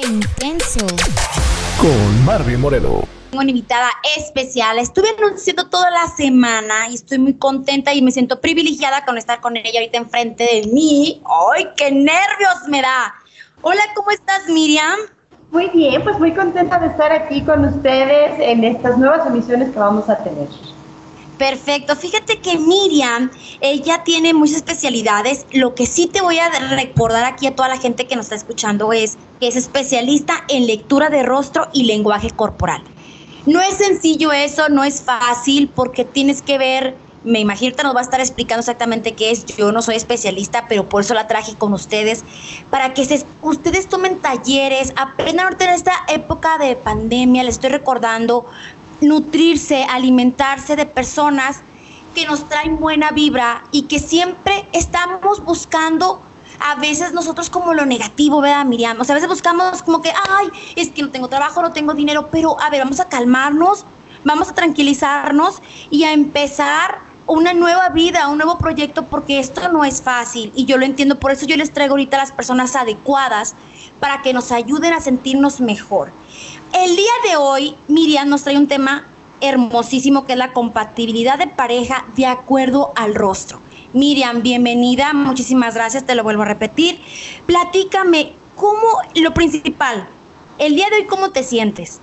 ¡Qué intenso! Con Marvin Moreno. Tengo una invitada especial. Estuve anunciando toda la semana y estoy muy contenta y me siento privilegiada con estar con ella ahorita enfrente de mí. ¡Ay, qué nervios me da! Hola, ¿cómo estás, Miriam? Muy bien, pues muy contenta de estar aquí con ustedes en estas nuevas emisiones que vamos a tener. Perfecto. Fíjate que Miriam, ella tiene muchas especialidades. Lo que sí te voy a recordar aquí a toda la gente que nos está escuchando es que es especialista en lectura de rostro y lenguaje corporal. No es sencillo eso, no es fácil porque tienes que ver, me imagino que nos va a estar explicando exactamente qué es. Yo no soy especialista, pero por eso la traje con ustedes, para que ustedes tomen talleres, aprendan ahorita en esta época de pandemia, les estoy recordando, nutrirse, alimentarse de personas que nos traen buena vibra y que siempre estamos buscando a veces nosotros como lo negativo, ¿verdad, Miriam? O sea, a veces buscamos como que, ay, es que no tengo trabajo, no tengo dinero, pero a ver, vamos a calmarnos, vamos a tranquilizarnos y a empezar una nueva vida, un nuevo proyecto, porque esto no es fácil y yo lo entiendo, por eso yo les traigo ahorita a las personas adecuadas para que nos ayuden a sentirnos mejor. El día de hoy, Miriam nos trae un tema hermosísimo que es la compatibilidad de pareja de acuerdo al rostro. Miriam, bienvenida, muchísimas gracias, te lo vuelvo a repetir. Platícame, ¿cómo, lo principal, el día de hoy, cómo te sientes?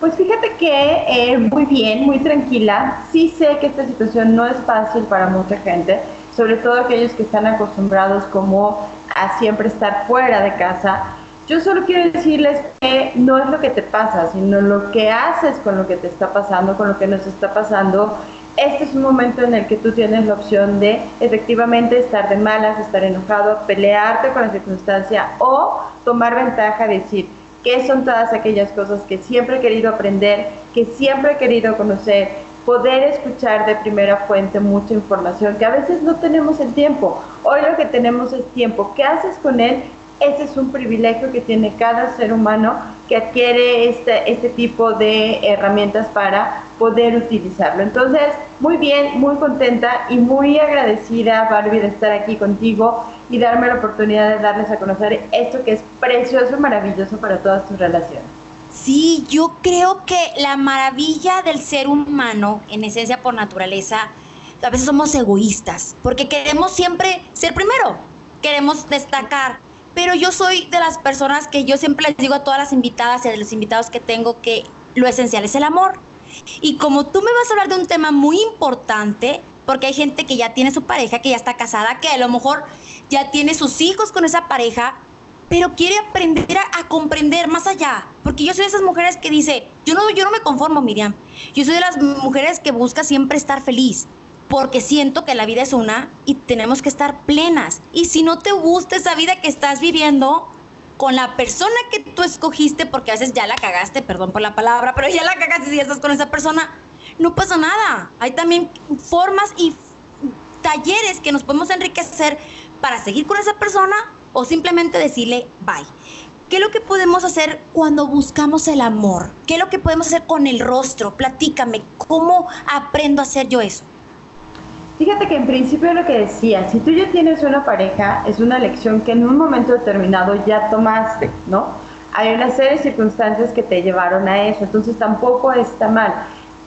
Pues fíjate que eh, muy bien, muy tranquila. Sí sé que esta situación no es fácil para mucha gente, sobre todo aquellos que están acostumbrados como a siempre estar fuera de casa yo solo quiero decirles que no es lo que te pasa, sino lo que haces con lo que te está pasando, con lo que nos está pasando. Este es un momento en el que tú tienes la opción de efectivamente estar de malas, estar enojado, pelearte con la circunstancia o tomar ventaja, decir qué son todas aquellas cosas que siempre he querido aprender, que siempre he querido conocer, poder escuchar de primera fuente mucha información que a veces no tenemos el tiempo. Hoy lo que tenemos es tiempo. ¿Qué haces con él? Ese es un privilegio que tiene cada ser humano que adquiere este, este tipo de herramientas para poder utilizarlo. Entonces, muy bien, muy contenta y muy agradecida, Barbie, de estar aquí contigo y darme la oportunidad de darles a conocer esto que es precioso y maravilloso para todas tus relaciones. Sí, yo creo que la maravilla del ser humano, en esencia por naturaleza, a veces somos egoístas, porque queremos siempre ser primero, queremos destacar, pero yo soy de las personas que yo siempre les digo a todas las invitadas y a los invitados que tengo que lo esencial es el amor. Y como tú me vas a hablar de un tema muy importante, porque hay gente que ya tiene su pareja, que ya está casada, que a lo mejor ya tiene sus hijos con esa pareja, pero quiere aprender a, comprender más allá. Porque yo soy de esas mujeres que dice, yo no, yo no me conformo, Miriam. Yo soy de las mujeres que busca siempre estar feliz porque siento que la vida es una y tenemos que estar plenas. Y si no te gusta esa vida que estás viviendo con la persona que tú escogiste, porque a veces ya la cagaste, perdón por la palabra, pero ya la cagaste ya estás con esa persona, no pasa nada. Hay también formas y talleres que nos podemos enriquecer para seguir con esa persona o simplemente decirle bye. ¿Qué es lo que podemos hacer cuando buscamos el amor? ¿Qué es lo que podemos hacer con el rostro? Platícame, ¿cómo aprendo a hacer yo eso? Fíjate que en principio lo que decía, si tú ya tienes una pareja, es una lección que en un momento determinado ya tomaste, ¿no? Hay una serie de circunstancias que te llevaron a eso, entonces tampoco está mal.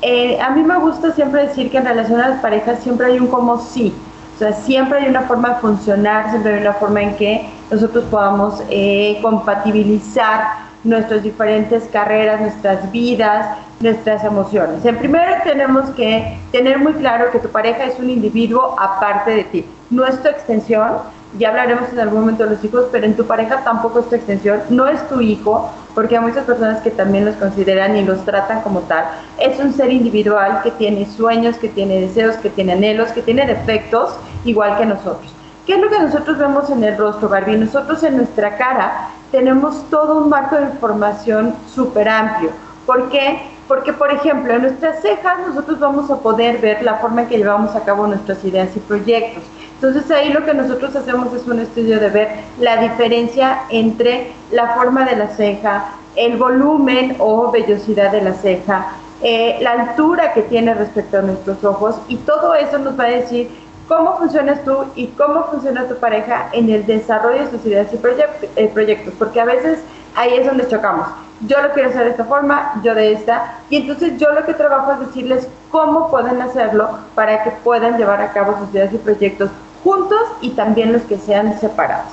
Eh, a mí me gusta siempre decir que en relación a las parejas siempre hay un como sí, o sea, siempre hay una forma de funcionar, siempre hay una forma en que nosotros podamos eh, compatibilizar nuestras diferentes carreras, nuestras vidas, nuestras emociones. En primero tenemos que tener muy claro que tu pareja es un individuo aparte de ti, no es tu extensión, ya hablaremos en algún momento de los hijos, pero en tu pareja tampoco es tu extensión, no es tu hijo, porque hay muchas personas que también los consideran y los tratan como tal. Es un ser individual que tiene sueños, que tiene deseos, que tiene anhelos, que tiene defectos, igual que nosotros. ¿Qué es lo que nosotros vemos en el rostro, Barbie? Nosotros en nuestra cara tenemos todo un marco de información súper amplio. ¿Por qué? Porque, por ejemplo, en nuestras cejas nosotros vamos a poder ver la forma en que llevamos a cabo nuestras ideas y proyectos. Entonces ahí lo que nosotros hacemos es un estudio de ver la diferencia entre la forma de la ceja, el volumen o vellosidad de la ceja, eh, la altura que tiene respecto a nuestros ojos y todo eso nos va a decir cómo funcionas tú y cómo funciona tu pareja en el desarrollo de sus ideas y eh, proyectos, porque a veces ahí es donde chocamos. Yo lo quiero hacer de esta forma, yo de esta, y entonces yo lo que trabajo es decirles cómo pueden hacerlo para que puedan llevar a cabo sus ideas y proyectos juntos y también los que sean separados.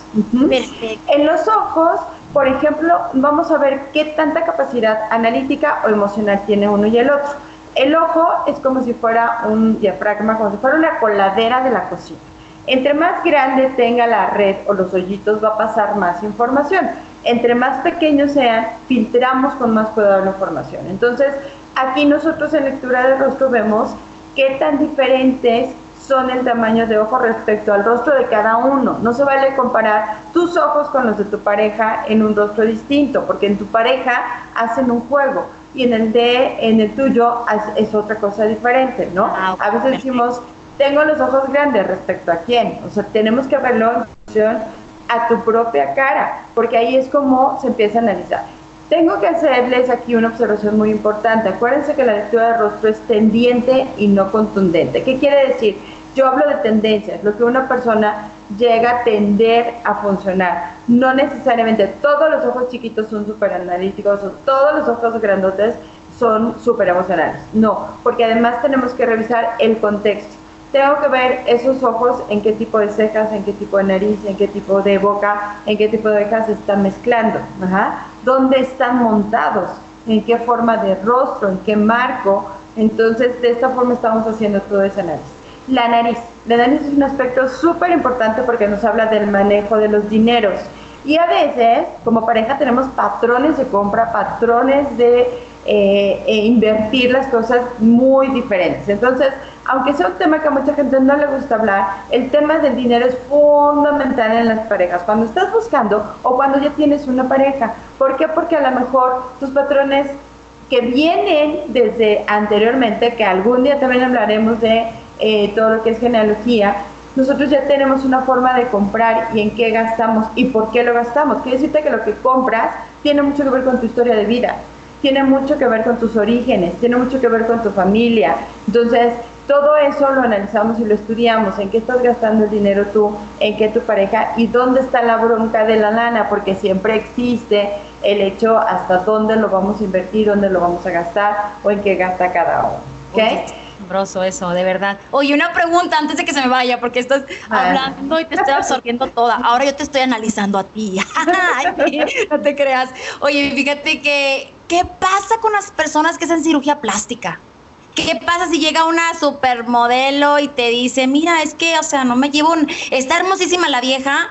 En los ojos, por ejemplo, vamos a ver qué tanta capacidad analítica o emocional tiene uno y el otro. El ojo es como si fuera un diafragma, como si fuera una coladera de la cocina. Entre más grande tenga la red o los hoyitos va a pasar más información. Entre más pequeños sean, filtramos con más cuidado la información. Entonces, aquí nosotros en lectura de rostro vemos qué tan diferentes son el tamaño de ojo respecto al rostro de cada uno. No se vale comparar tus ojos con los de tu pareja en un rostro distinto, porque en tu pareja hacen un juego y en el de en el tuyo es, otra cosa diferente, ¿no? Ah, a veces decimos, tengo los ojos grandes respecto a quién. O sea, tenemos que verlo en función a tu propia cara, porque ahí es como se empieza a analizar. Tengo que hacerles aquí una observación muy importante. Acuérdense que la lectura de rostro es tendiente y no contundente. ¿Qué quiere decir? Yo hablo de tendencias, lo que una persona llega a tender a funcionar. No necesariamente todos los ojos chiquitos son súper analíticos o todos los ojos grandotes son súper emocionales. No, porque además tenemos que revisar el contexto. Tengo que ver esos ojos en qué tipo de cejas, en qué tipo de nariz, en qué tipo de boca, en qué tipo de orejas se están mezclando. Ajá. ¿Dónde están montados? ¿En qué forma de rostro? ¿En qué marco? Entonces, de esta forma estamos haciendo todo ese análisis. La nariz. La nariz es un aspecto súper importante porque nos habla del manejo de los dineros. Y a veces, como pareja, tenemos patrones de compra, patrones de eh, e invertir las cosas muy diferentes. Entonces, aunque sea un tema que a mucha gente no le gusta hablar, el tema del dinero es fundamental en las parejas. Cuando estás buscando o cuando ya tienes una pareja. ¿Por qué? Porque a lo mejor tus patrones que vienen desde anteriormente, que algún día también hablaremos de eh, todo lo que es genealogía, nosotros ya tenemos una forma de comprar y en qué gastamos y por qué lo gastamos. Quiere decirte que lo que compras tiene mucho que ver con tu historia de vida, tiene mucho que ver con tus orígenes, tiene mucho que ver con tu familia. Entonces, todo eso lo analizamos y lo estudiamos, en qué estás gastando el dinero tú, en qué tu pareja y dónde está la bronca de la lana, porque siempre existe el hecho hasta dónde lo vamos a invertir, dónde lo vamos a gastar o en qué gasta cada uno. ¿okay? Asombroso eso, de verdad. Oye, una pregunta antes de que se me vaya, porque estás hablando y te estoy absorbiendo toda. Ahora yo te estoy analizando a ti. no te creas. Oye, fíjate que, ¿qué pasa con las personas que hacen cirugía plástica? ¿Qué pasa si llega una supermodelo y te dice, mira, es que, o sea, no me llevo un... Está hermosísima la vieja,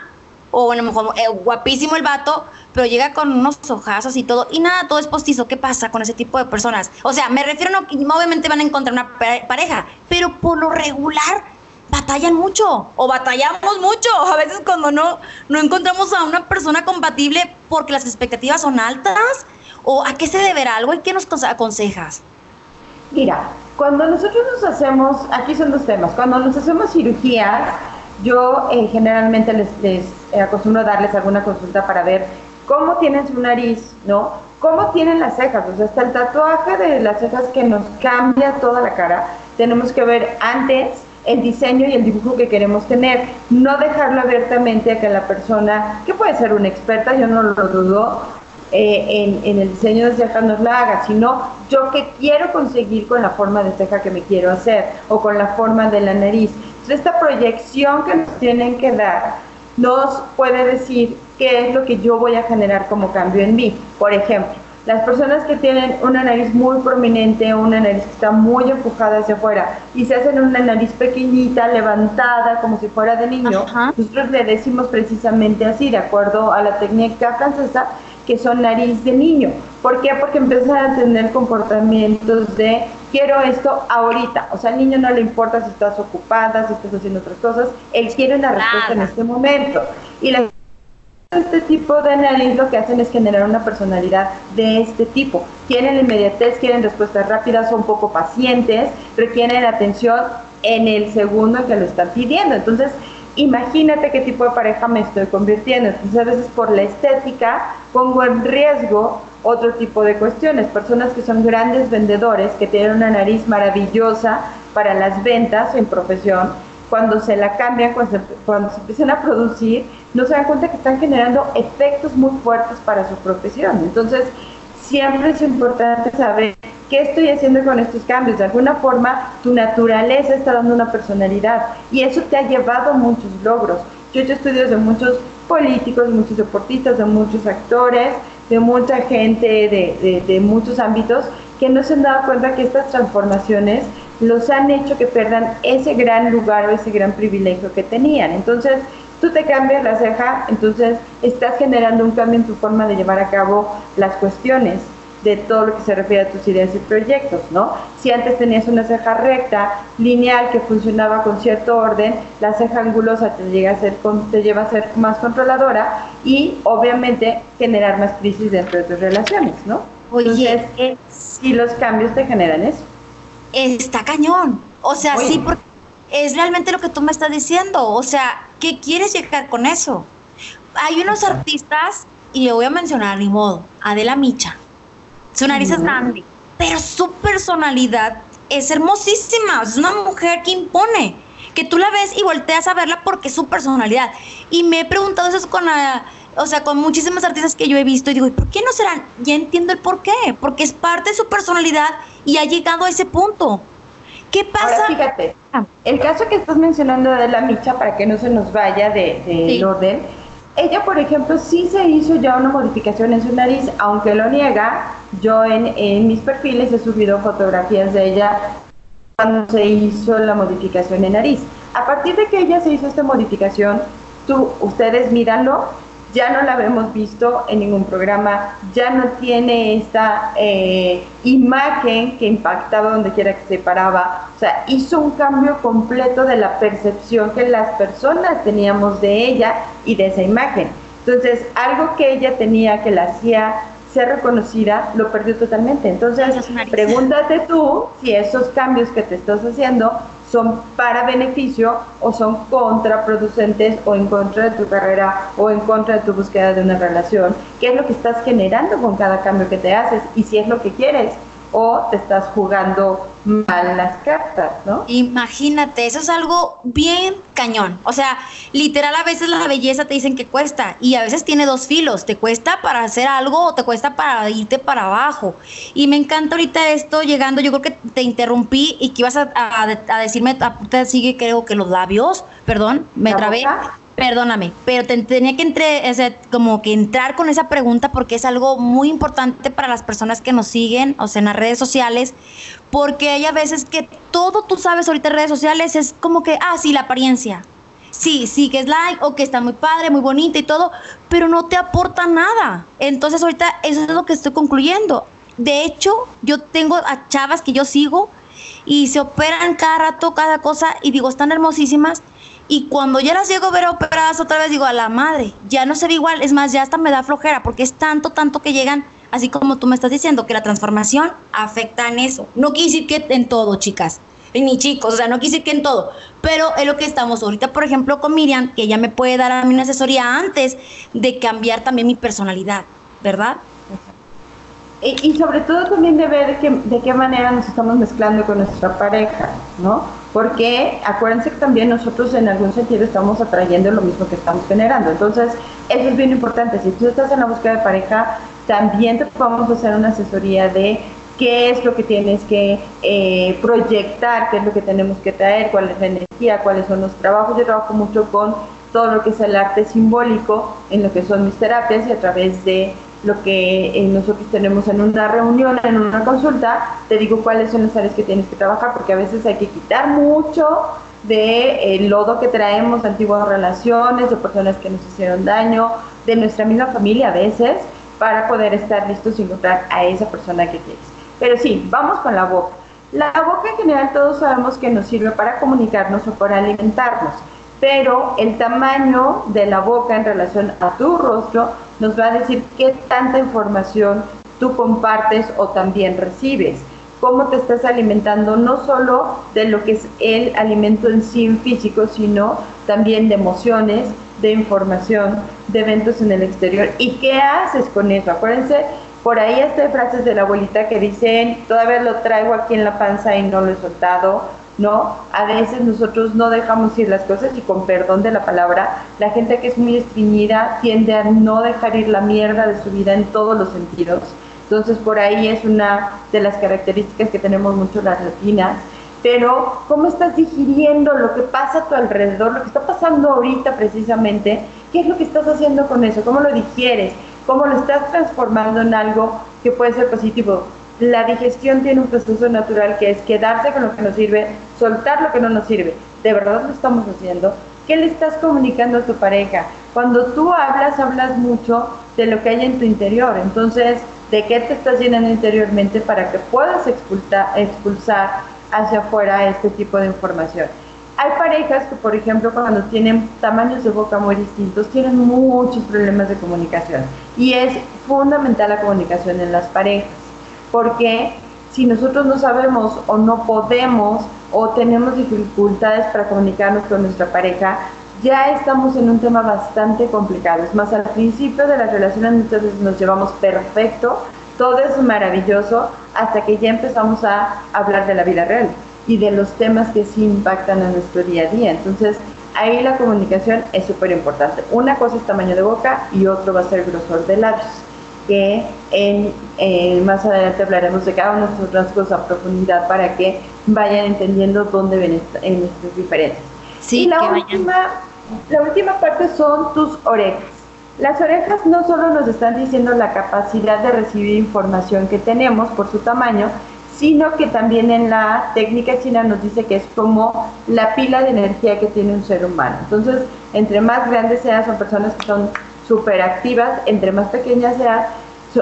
o a lo mejor eh, guapísimo el vato, pero llega con unos ojazos y todo, y nada, todo es postizo. ¿Qué pasa con ese tipo de personas? O sea, me refiero a que obviamente van a encontrar una pareja, pero por lo regular batallan mucho o batallamos mucho. A veces cuando no, no encontramos a una persona compatible porque las expectativas son altas, o a qué se deberá algo y qué nos aconsejas. Mira, cuando nosotros nos hacemos, aquí son dos temas, cuando nos hacemos cirugía, yo eh, generalmente les, les acostumbro a darles alguna consulta para ver cómo tienen su nariz, ¿no? Cómo tienen las cejas, o sea, hasta el tatuaje de las cejas que nos cambia toda la cara, tenemos que ver antes el diseño y el dibujo que queremos tener, no dejarlo abiertamente a que la persona, que puede ser una experta, yo no lo dudo, eh, en, en, el diseño de cejas nos la haga, sino yo qué quiero conseguir con la forma de ceja que me quiero hacer o con la forma de la nariz. Entonces, esta proyección que nos tienen que dar nos puede decir qué es lo que yo voy a generar como cambio en mí. Por ejemplo, las personas que tienen una nariz muy prominente, una nariz que está muy empujada hacia afuera y se hacen una nariz pequeñita, levantada, como si fuera de niño, nosotros le decimos precisamente así, de acuerdo a la técnica francesa, que son nariz de niño. ¿Por qué? Porque empiezan a tener comportamientos de quiero esto ahorita. O sea, al niño no le importa si estás ocupada, si estás haciendo otras cosas, él quiere una respuesta en este momento. Y la este tipo de análisis lo que hacen es generar una personalidad de este tipo. Quieren inmediatez, quieren respuestas rápidas, son poco pacientes, requieren atención en el segundo en que lo están pidiendo. Entonces, imagínate qué tipo de pareja me estoy convirtiendo. Entonces, a veces por la estética pongo en riesgo otro tipo de cuestiones. Personas que son grandes vendedores, que tienen una nariz maravillosa para las ventas en profesión, cuando se la cambian, cuando se, cuando se empiezan a producir, no se dan cuenta que están generando efectos muy fuertes para su profesión. Entonces, siempre es importante saber qué estoy haciendo con estos cambios. De alguna forma, tu naturaleza está dando una personalidad y eso te ha llevado a muchos logros. Yo he hecho estudios de muchos políticos, muchos deportistas, de muchos actores, de mucha gente de, de, muchos ámbitos que no se han dado cuenta que estas transformaciones los han hecho que pierdan ese gran lugar o ese gran privilegio que tenían. Entonces, tú te cambias la ceja, entonces estás generando un cambio en tu forma de llevar a cabo las cuestiones de todo lo que se refiere a tus ideas y proyectos, ¿no? Si antes tenías una ceja recta, lineal, que funcionaba con cierto orden, la ceja angulosa te, llega a ser, te lleva a ser más controladora y obviamente generar más crisis dentro de tus relaciones, ¿no? Oye, si los cambios te generan eso. Está cañón. O sea, sí, porque es realmente lo que tú me estás diciendo. O sea, ¿qué quieres llegar con eso? Hay unos artistas, y le voy a mencionar ni modo, Adela Micha. Su nariz es grande, pero su personalidad es hermosísima. Es una mujer que impone. Que tú la ves y volteas a verla porque es su personalidad. Y me he preguntado eso con o sea, con muchísimas artistas que yo he visto y digo, ¿y por qué no serán? Ya entiendo el por qué, porque es parte de su personalidad y ha llegado a ese punto. ¿Qué pasa? Ahora, fíjate, ah. el caso que estás mencionando de la Micha, para que no se nos vaya de, de orden, ella, por ejemplo, sí se hizo ya una modificación en su nariz, aunque lo niega. Yo en, en mis perfiles he subido fotografías de ella cuando se hizo la modificación en nariz. A partir de que ella se hizo esta modificación, tú, ustedes míranlo, ya no la habíamos visto en ningún programa, ya no tiene esta eh, imagen que impactaba donde quiera que se paraba, o sea, hizo un cambio completo de la percepción que las personas teníamos de ella y de esa imagen. Entonces, algo que ella tenía que la hacía ser reconocida, lo perdió totalmente. Entonces, pregúntate tú si esos cambios que te estás haciendo son para beneficio o son contraproducentes o en contra de tu carrera o en contra de tu búsqueda de una relación. ¿Qué es lo que estás generando con cada cambio que te haces? Y si es lo que quieres o te estás jugando mal las cartas, ¿no? Imagínate, eso es algo bien cañón. O sea, literal a veces la belleza te dicen que cuesta y a veces tiene dos filos, te cuesta para hacer algo o te cuesta para irte para abajo. Y me encanta ahorita esto llegando, yo creo que te interrumpí y que ibas a, a, decirme, te sigue creo que los labios, perdón, me trabé. Perdóname, pero tenía que entre, como que entrar con esa pregunta porque es algo muy importante para las personas que nos siguen, o sea, en las redes sociales, porque hay a veces que todo tú sabes ahorita en redes sociales es como que, ah, sí, la apariencia. Sí, sí, que es like o que está muy padre, muy bonita y todo, pero no te aporta nada. Entonces ahorita eso es lo que estoy concluyendo. De hecho, yo tengo a chavas que yo sigo y se operan cada rato, cada cosa, y digo, están hermosísimas y cuando ya las llego a ver operadas otra vez, digo, a la madre, ya no se ve igual. Es más, ya hasta me da flojera, porque es tanto, tanto que llegan, así como tú me estás diciendo, que la transformación afecta en eso. No quise que en todo, chicas, ni chicos, o sea, no quise que en todo. Pero es lo que estamos ahorita, por ejemplo, con Miriam, que ella me puede dar a mí una asesoría antes de cambiar también mi personalidad, ¿verdad? Y, sobre todo también de ver de qué manera nos estamos mezclando con nuestra pareja, ¿no? Porque acuérdense que también nosotros en algún sentido estamos atrayendo lo mismo que estamos generando. Entonces, eso es bien importante. Si tú estás en la búsqueda de pareja, también te podemos hacer una asesoría de qué es lo que tienes que eh, proyectar, qué es lo que tenemos que traer, cuál es la energía, cuáles son los trabajos. Yo trabajo mucho con todo lo que es el arte simbólico en lo que son mis terapias y a través de lo que eh, nosotros tenemos en una reunión, en una consulta, te digo cuáles son las áreas que tienes que trabajar, porque a veces hay que quitar mucho de el lodo que traemos de antiguas relaciones, de personas que nos hicieron daño, de nuestra misma familia a veces, para poder estar listos y encontrar a esa persona que quieres. Pero sí, vamos con la boca. La boca en general todos sabemos que nos sirve para comunicarnos o para alimentarnos pero el tamaño de la boca en relación a tu rostro nos va a decir qué tanta información tú compartes o también recibes, cómo te estás alimentando no solo de lo que es el alimento en sí físico, sino también de emociones, de información, de eventos en el exterior y qué haces con eso. Acuérdense, por ahí hay frases de la abuelita que dicen, todavía lo traigo aquí en la panza y no lo he soltado, ¿no? A veces nosotros no dejamos ir las cosas y con perdón de la palabra, la gente que es muy estreñida tiende a no dejar ir la mierda de su vida en todos los sentidos. Entonces por ahí es una de las características que tenemos mucho las latinas. Pero cómo estás digiriendo lo que pasa a tu alrededor, lo que está pasando ahorita precisamente, qué es lo que estás haciendo con eso, cómo lo digieres, cómo lo estás transformando en algo que puede ser positivo la digestión tiene un proceso natural que es quedarse con lo que nos sirve, soltar lo que no nos sirve. ¿De verdad lo estamos haciendo? ¿Qué le estás comunicando a tu pareja? Cuando tú hablas, hablas mucho de lo que hay en tu interior. Entonces, ¿de qué te estás llenando interiormente para que puedas expulsar, hacia afuera este tipo de información? Hay parejas que, por ejemplo, cuando tienen tamaños de boca muy distintos, tienen muchos problemas de comunicación. Y es fundamental la comunicación en las parejas porque si nosotros no sabemos o no podemos o tenemos dificultades para comunicarnos con nuestra pareja, ya estamos en un tema bastante complicado. Es más, al principio de las relaciones veces nos llevamos perfecto, todo es maravilloso, hasta que ya empezamos a hablar de la vida real y de los temas que sí impactan a nuestro día a día. Entonces, ahí la comunicación es súper importante. Una cosa es tamaño de boca y otro va a ser grosor de labios que en, más adelante hablaremos de cada uno de estos rasgos a profundidad para que vayan entendiendo dónde ven en estas diferencias. Sí, y la última, la última parte son tus orejas. Las orejas no solo nos están diciendo la capacidad de recibir información que tenemos por su tamaño, sino que también en la técnica china nos dice que es como la pila de energía que tiene un ser humano. Entonces, entre más grandes sean, son personas que son súper activas, entre más pequeña sea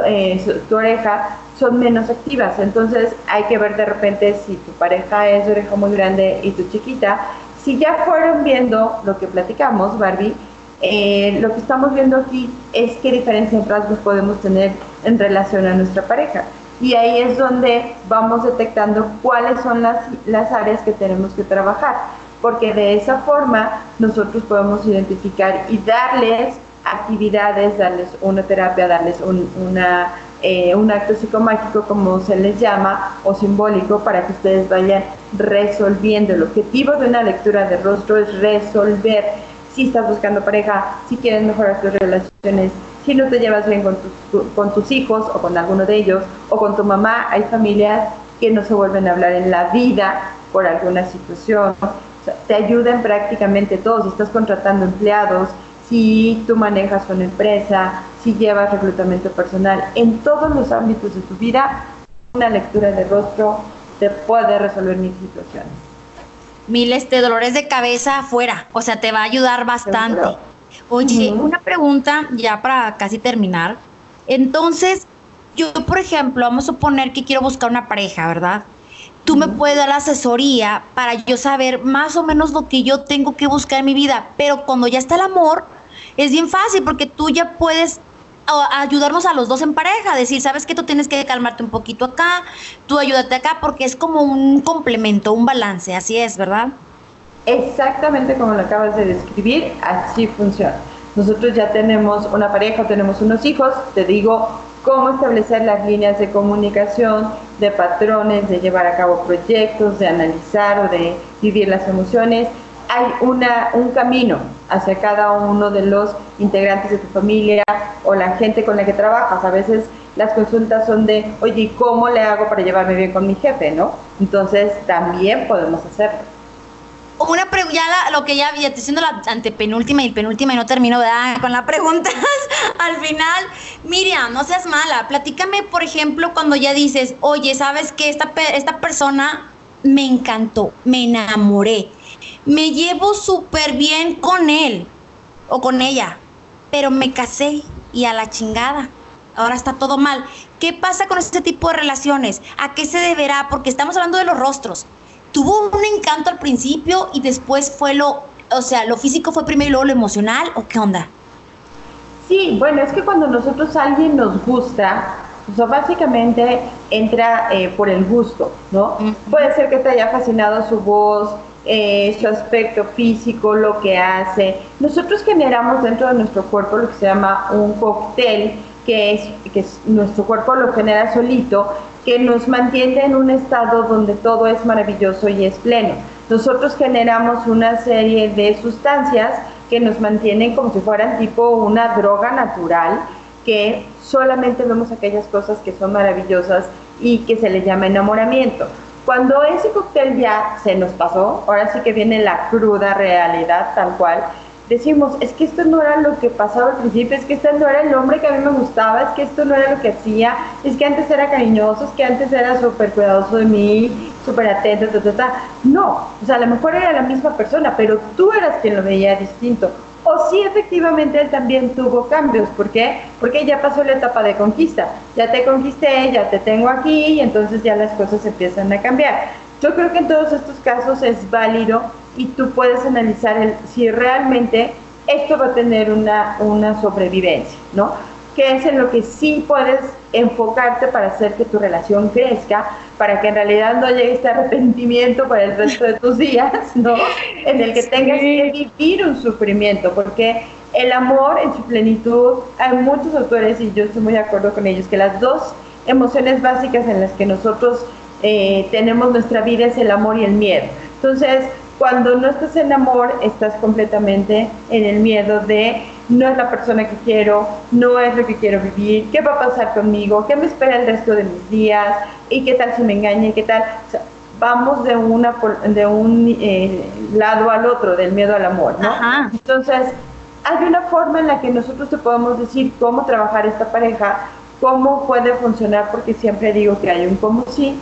eh, tu oreja, son menos activas. Entonces hay que ver de repente si tu pareja es de oreja muy grande y tu chiquita. Si ya fueron viendo lo que platicamos, Barbie, eh, lo que estamos viendo aquí es qué diferencia en rasgos podemos tener en relación a nuestra pareja. Y ahí es donde vamos detectando cuáles son las, las áreas que tenemos que trabajar, porque de esa forma nosotros podemos identificar y darles actividades, darles una terapia, darles un, una, eh, un acto psicomágico, como se les llama, o simbólico, para que ustedes vayan resolviendo. El objetivo de una lectura de rostro es resolver si estás buscando pareja, si quieres mejorar tus relaciones, si no te llevas bien con tus, con tus hijos o con alguno de ellos, o con tu mamá. Hay familias que no se vuelven a hablar en la vida por alguna situación. te ayudan prácticamente todos. Si estás contratando empleados, si tú manejas una empresa, si llevas reclutamiento personal, en todos los ámbitos de tu vida, una lectura de rostro te puede resolver mis situaciones. Miles de dolores de cabeza afuera, o sea, te va a ayudar bastante. Oye, una pregunta ya para casi terminar. Entonces, yo, por ejemplo, vamos a suponer que quiero buscar una pareja, ¿verdad? Tú me puedes dar asesoría para yo saber más o menos lo que yo tengo que buscar en mi vida, pero cuando ya está el amor, es bien fácil porque tú ya puedes ayudarnos a los dos en pareja, decir, sabes que tú tienes que calmarte un poquito acá, tú ayúdate acá, porque es como un complemento, un balance, así es, ¿verdad? Exactamente como lo acabas de describir, así funciona. Nosotros ya tenemos una pareja, tenemos unos hijos, te digo cómo establecer las líneas de comunicación, de patrones, de llevar a cabo proyectos, de analizar o de vivir las emociones hay una, un camino hacia cada uno de los integrantes de tu familia o la gente con la que trabajas. A veces las consultas son de, oye, ¿cómo le hago para llevarme bien con mi jefe? ¿no? Entonces también podemos hacerlo. Una pregunta, lo que ya, ya te haciendo la antepenúltima y penúltima y no termino con las preguntas al final. Miriam, no seas mala, platícame, por ejemplo, cuando ya dices, oye, ¿sabes que esta, esta persona me encantó, me enamoré? Me llevo súper bien con él o con ella, pero me casé y a la chingada. Ahora está todo mal. ¿Qué pasa con este tipo de relaciones? ¿A qué se deberá? Porque estamos hablando de los rostros. ¿Tuvo un encanto al principio y después fue lo, o sea, lo físico fue primero y luego lo emocional o qué onda? Sí, bueno, es que cuando nosotros a alguien nos gusta, pues básicamente entra eh, por el gusto, ¿no? Puede ser que te haya fascinado su voz, eh, su aspecto físico, lo que hace. Nosotros generamos dentro de nuestro cuerpo lo que se llama un cóctel que es que nuestro cuerpo lo genera solito, que nos mantiene en un estado donde todo es maravilloso y es pleno. Nosotros generamos una serie de sustancias que nos mantienen como si fueran tipo una droga natural, que solamente vemos aquellas cosas que son maravillosas y que se le llama enamoramiento. Cuando ese cóctel ya se nos pasó, ahora sí que viene la cruda realidad tal cual, decimos, es que esto no era lo que pasaba al principio, es que este no era el hombre que a mí me gustaba, es que esto no era lo que hacía, es que antes era cariñoso, es que antes era súper cuidadoso de mí, súper atento, ta. No, o sea, a lo mejor era la misma persona, pero tú eras quien lo veía distinto. O sí, efectivamente, él también tuvo cambios. ¿Por qué? Porque ya pasó la etapa de conquista. Ya te conquisté, ya te tengo aquí y entonces ya las cosas empiezan a cambiar. Yo creo que en todos estos casos es válido y tú puedes analizar el, si realmente esto va a tener una, una sobrevivencia, ¿no? Que es en lo que sí puedes enfocarte para hacer que tu relación crezca, para que en realidad no llegue este arrepentimiento para el resto de tus días, ¿no? En el que tengas que vivir un sufrimiento, porque el amor en su plenitud, hay muchos autores y yo estoy muy de acuerdo con ellos, que las dos emociones básicas en las que nosotros eh, tenemos nuestra vida es el amor y el miedo. Entonces, cuando no estás en amor, estás completamente en el miedo de no es la persona que quiero, no es lo que quiero vivir, qué va a pasar conmigo, qué me espera el resto de mis días y qué tal si me engaña y qué tal. vamos de, una, de un eh, lado al otro, del miedo al amor, ¿no? Entonces, hay una forma en la que nosotros te podemos decir cómo trabajar esta pareja, cómo puede funcionar, porque siempre digo que hay un cómo sí,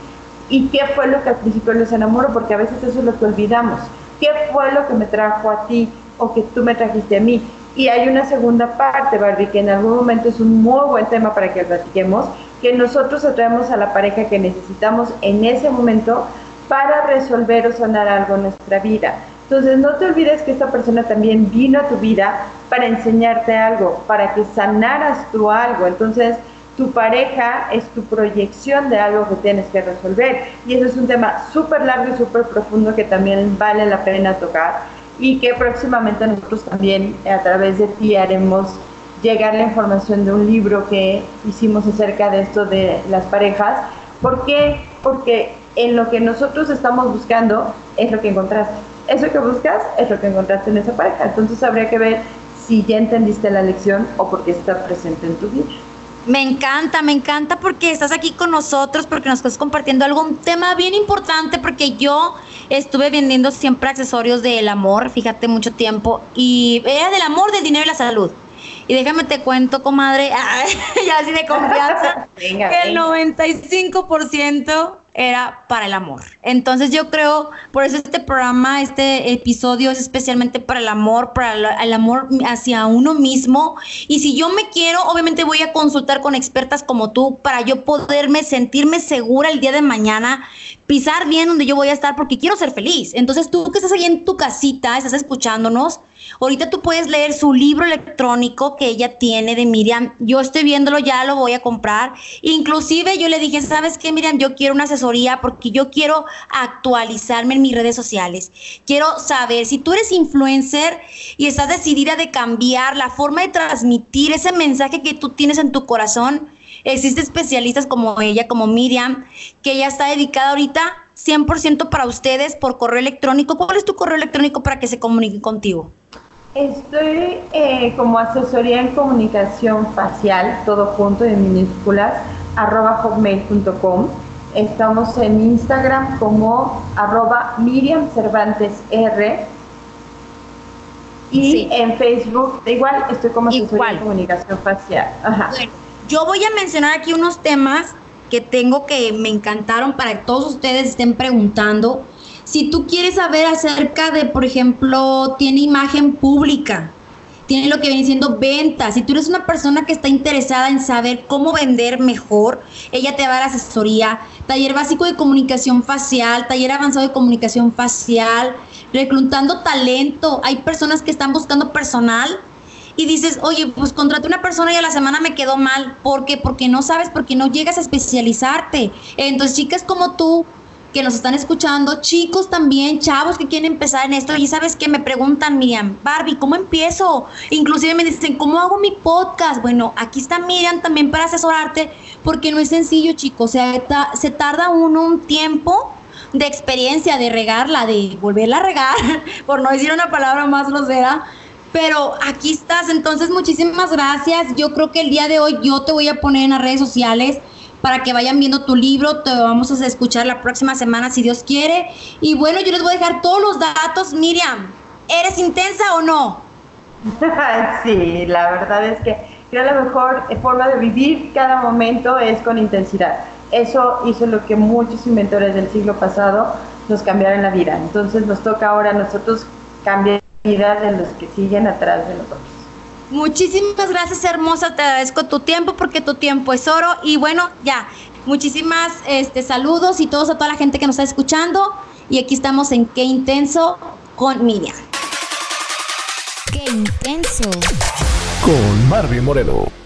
y qué fue lo que al principio les enamoró, porque a veces eso es lo que olvidamos. ¿Qué fue lo que me trajo a ti o que tú me trajiste a mí? Y hay una segunda parte, Barbie, que en algún momento es un muy buen tema para que platiquemos, que nosotros atraemos a la pareja que necesitamos en ese momento para resolver o sanar algo en nuestra vida. Entonces, no te olvides que esta persona también vino a tu vida para enseñarte algo, para que sanaras tú algo. Entonces, tu pareja es tu proyección de algo que tienes que resolver. Y eso es un tema súper largo y súper profundo que también vale la pena tocar y que próximamente nosotros también a través de ti haremos llegar la información de un libro que hicimos acerca de esto de las parejas. ¿Por qué? Porque en lo que nosotros estamos buscando es lo que encontraste. Eso que buscas es lo que encontraste en esa pareja. Entonces habría que ver si ya entendiste la lección o porque está presente en tu vida. Me encanta, me encanta porque estás aquí con nosotros, porque nos estás compartiendo algo, un tema bien importante, porque yo estuve vendiendo siempre accesorios del amor, fíjate, mucho tiempo, y era del amor, del dinero y la salud. Y déjame te cuento, comadre, ya así de confianza, que el 95% era para el amor. Entonces yo creo, por eso este programa, este episodio es especialmente para el amor, para el, amor hacia uno mismo. Y si yo me quiero, obviamente voy a consultar con expertas como tú para yo poderme sentirme segura el día de mañana, pisar bien donde yo voy a estar porque quiero ser feliz. Entonces tú que estás ahí en tu casita, estás escuchándonos, ahorita tú puedes leer su libro electrónico que ella tiene de Miriam. Yo estoy viéndolo, ya lo voy a comprar. Inclusive yo le dije, ¿sabes qué, Miriam? Yo quiero una porque yo quiero actualizarme en mis redes sociales. Quiero saber si tú eres influencer y estás decidida de cambiar la forma de transmitir ese mensaje que tú tienes en tu corazón. Existen especialistas como ella, como Miriam, que ya está dedicada ahorita 100% para ustedes por correo electrónico. ¿Cuál es tu correo electrónico para que se comunique contigo? Estoy eh, como asesoría en comunicación facial, todo junto en minúsculas, arroba hotmail.com. Estamos en Instagram como arroba Miriam Cervantes R. Y en Facebook, igual, estoy como asesoría de comunicación facial. yo voy a mencionar aquí unos temas que tengo que me encantaron para que todos ustedes estén preguntando. Si tú quieres saber acerca de, por ejemplo, tiene imagen pública, tiene lo que viene siendo ventas. Si tú eres una persona que está interesada en saber cómo vender mejor, ella te va a dar asesoría, taller básico de comunicación facial, taller avanzado de comunicación facial, reclutando talento. Hay personas que están buscando personal y dices, oye, pues contraté una persona y a la semana me quedó mal. ¿Por qué? Porque no sabes, porque no llegas a especializarte. Entonces, chicas como tú, que nos están escuchando, chicos también, chavos que quieren empezar en esto. Y sabes que me preguntan, Miriam, Barbie, ¿cómo empiezo? Inclusive me dicen, ¿cómo hago mi podcast? Bueno, aquí está Miriam también para asesorarte, porque no es sencillo, chicos. Se tarda uno un tiempo de experiencia, de regarla, de volverla a regar, por no decir una palabra más grosera. Pero aquí estás, entonces muchísimas gracias. Yo creo que el día de hoy yo te voy a poner en las redes sociales para que vayan viendo tu libro. Te vamos a escuchar la próxima semana si Dios quiere. Y bueno, yo les voy a dejar todos los datos. Miriam, ¿eres intensa o no? sí, la verdad es que creo la mejor forma de vivir cada momento es con intensidad. Eso hizo lo que muchos inventores del siglo pasado nos cambiaron la vida. Entonces nos toca ahora a nosotros cambiar la vida de los que siguen atrás de nosotros. Muchísimas gracias, hermosa. Te agradezco tu tiempo porque tu tiempo es oro. Y bueno, ya, muchísimas este, saludos y todos a toda la gente que nos está escuchando. Y aquí estamos en Qué Intenso con Miriam. Qué Intenso. Con Marvin Moreno.